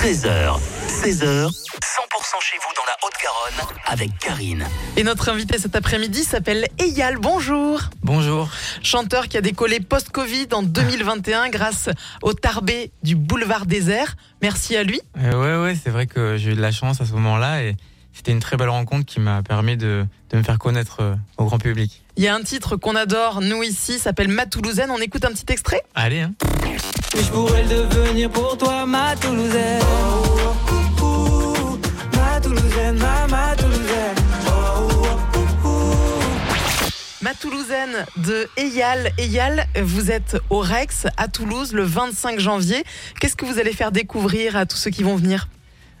13h, 16h, 100% chez vous dans la Haute-Garonne avec Karine. Et notre invité cet après-midi s'appelle Eyal. Bonjour. Bonjour. Chanteur qui a décollé post-Covid en 2021 grâce au Tarbé du boulevard désert. Merci à lui. Euh, ouais, ouais, c'est vrai que j'ai eu de la chance à ce moment-là et c'était une très belle rencontre qui m'a permis de, de me faire connaître euh, au grand public. Il y a un titre qu'on adore, nous ici, s'appelle Ma Toulousaine. On écoute un petit extrait Allez, hein. Je pourrais le devenir pour toi, ma Toulousaine. Oh, oh, oh, ma Toulousaine, ma, ma Toulousaine. Oh, oh, oh. Ma Toulousaine de Eyal. Eyal, vous êtes au Rex à Toulouse le 25 janvier. Qu'est-ce que vous allez faire découvrir à tous ceux qui vont venir?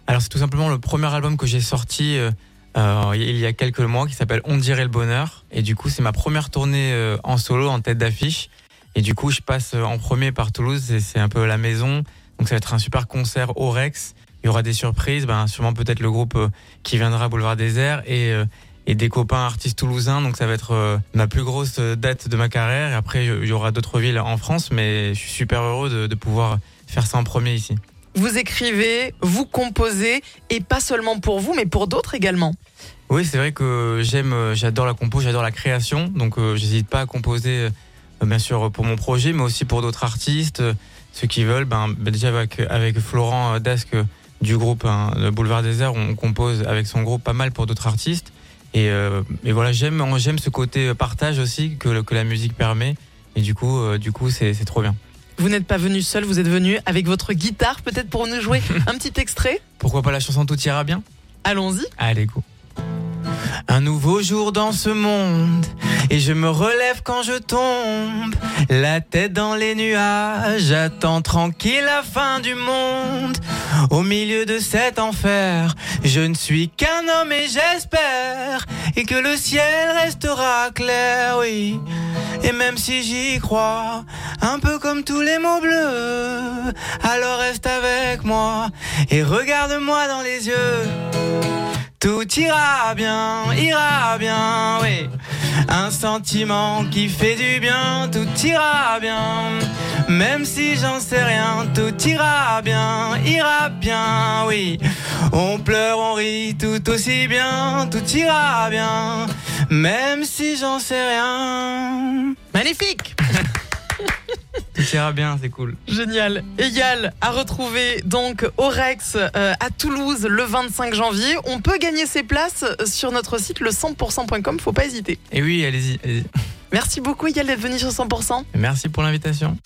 Alors c'est tout simplement le premier album que j'ai sorti euh, euh, il y a quelques mois qui s'appelle On dirait le bonheur. Et du coup c'est ma première tournée euh, en solo, en tête d'affiche. Et du coup je passe en premier par Toulouse, et c'est un peu la maison. Donc ça va être un super concert au Rex. Il y aura des surprises, ben, sûrement peut-être le groupe euh, qui viendra à Boulevard Désert et, euh, et des copains artistes toulousains. Donc ça va être euh, ma plus grosse date de ma carrière. Et après il y aura d'autres villes en France, mais je suis super heureux de, de pouvoir faire ça en premier ici. Vous écrivez, vous composez, et pas seulement pour vous, mais pour d'autres également. Oui, c'est vrai que j'aime, j'adore la compo, j'adore la création, donc j'hésite pas à composer, bien sûr pour mon projet, mais aussi pour d'autres artistes, euh, ceux qui veulent. Ben, ben, déjà avec avec Florent Dasque du groupe hein, le Boulevard Désert, on compose avec son groupe pas mal pour d'autres artistes. Et, euh, et voilà, j'aime j'aime ce côté euh, partage aussi que que la musique permet. Et du coup, euh, du coup, c'est c'est trop bien. Vous n'êtes pas venu seul, vous êtes venu avec votre guitare, peut-être pour nous jouer un petit extrait? Pourquoi pas la chanson Tout ira bien? Allons-y. Allez, go. Un nouveau jour dans ce monde et je me relève quand je tombe, la tête dans les nuages, j'attends tranquille la fin du monde. Au milieu de cet enfer, je ne suis qu'un homme et j'espère et que le ciel restera clair, oui. Et même si j'y crois, un peu comme tous les mots bleus, alors reste avec moi et regarde-moi dans les yeux. Tout ira bien, ira bien, oui. Un sentiment qui fait du bien, tout ira bien. Même si j'en sais rien, tout ira bien, ira bien, oui. On pleure, on rit, tout aussi bien, tout ira bien. Même si j'en sais rien. Magnifique bien, c'est cool. Génial. Égal à retrouver donc au euh, à Toulouse le 25 janvier. On peut gagner ses places sur notre site le 100%.com, faut pas hésiter. Et oui, allez-y. Merci beaucoup Yael d'être venu sur 100%. Merci pour l'invitation.